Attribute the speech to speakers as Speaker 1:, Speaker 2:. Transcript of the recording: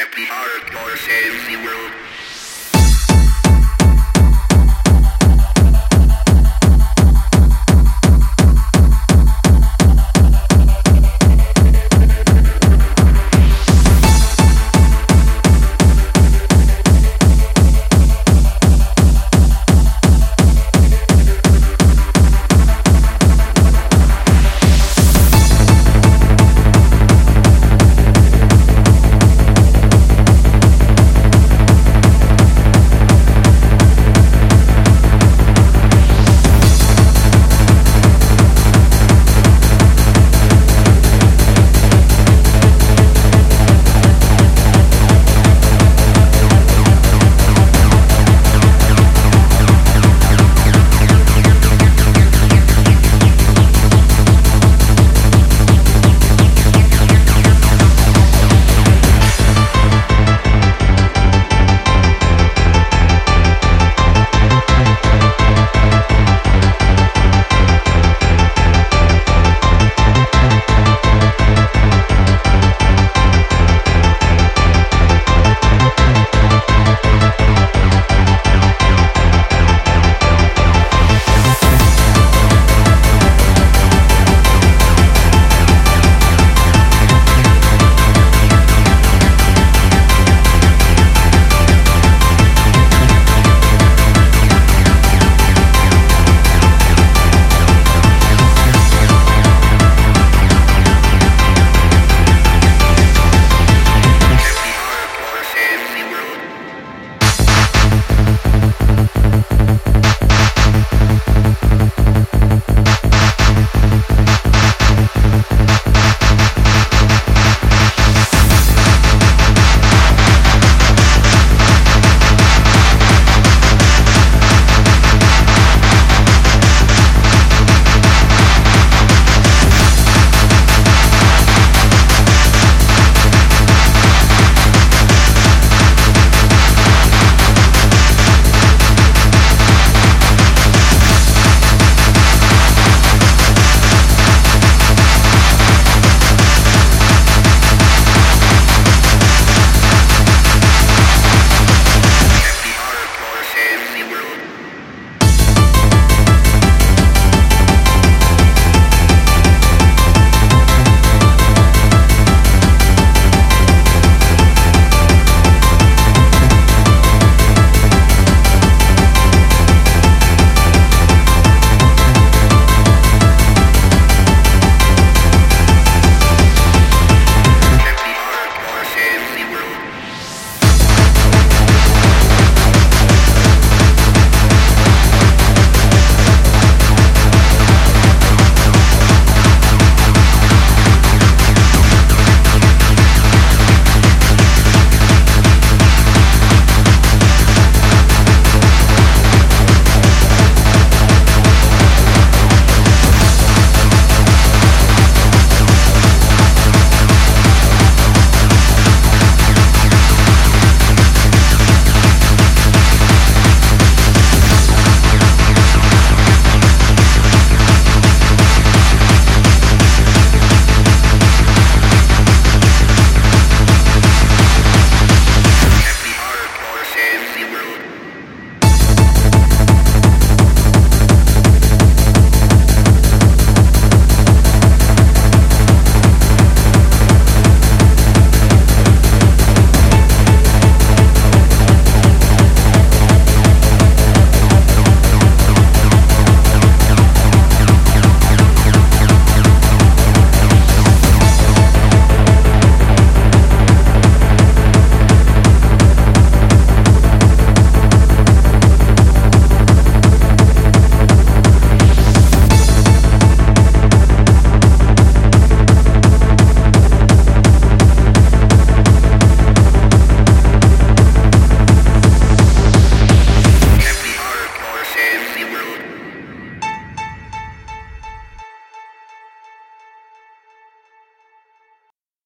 Speaker 1: Happy hardcore saves the world.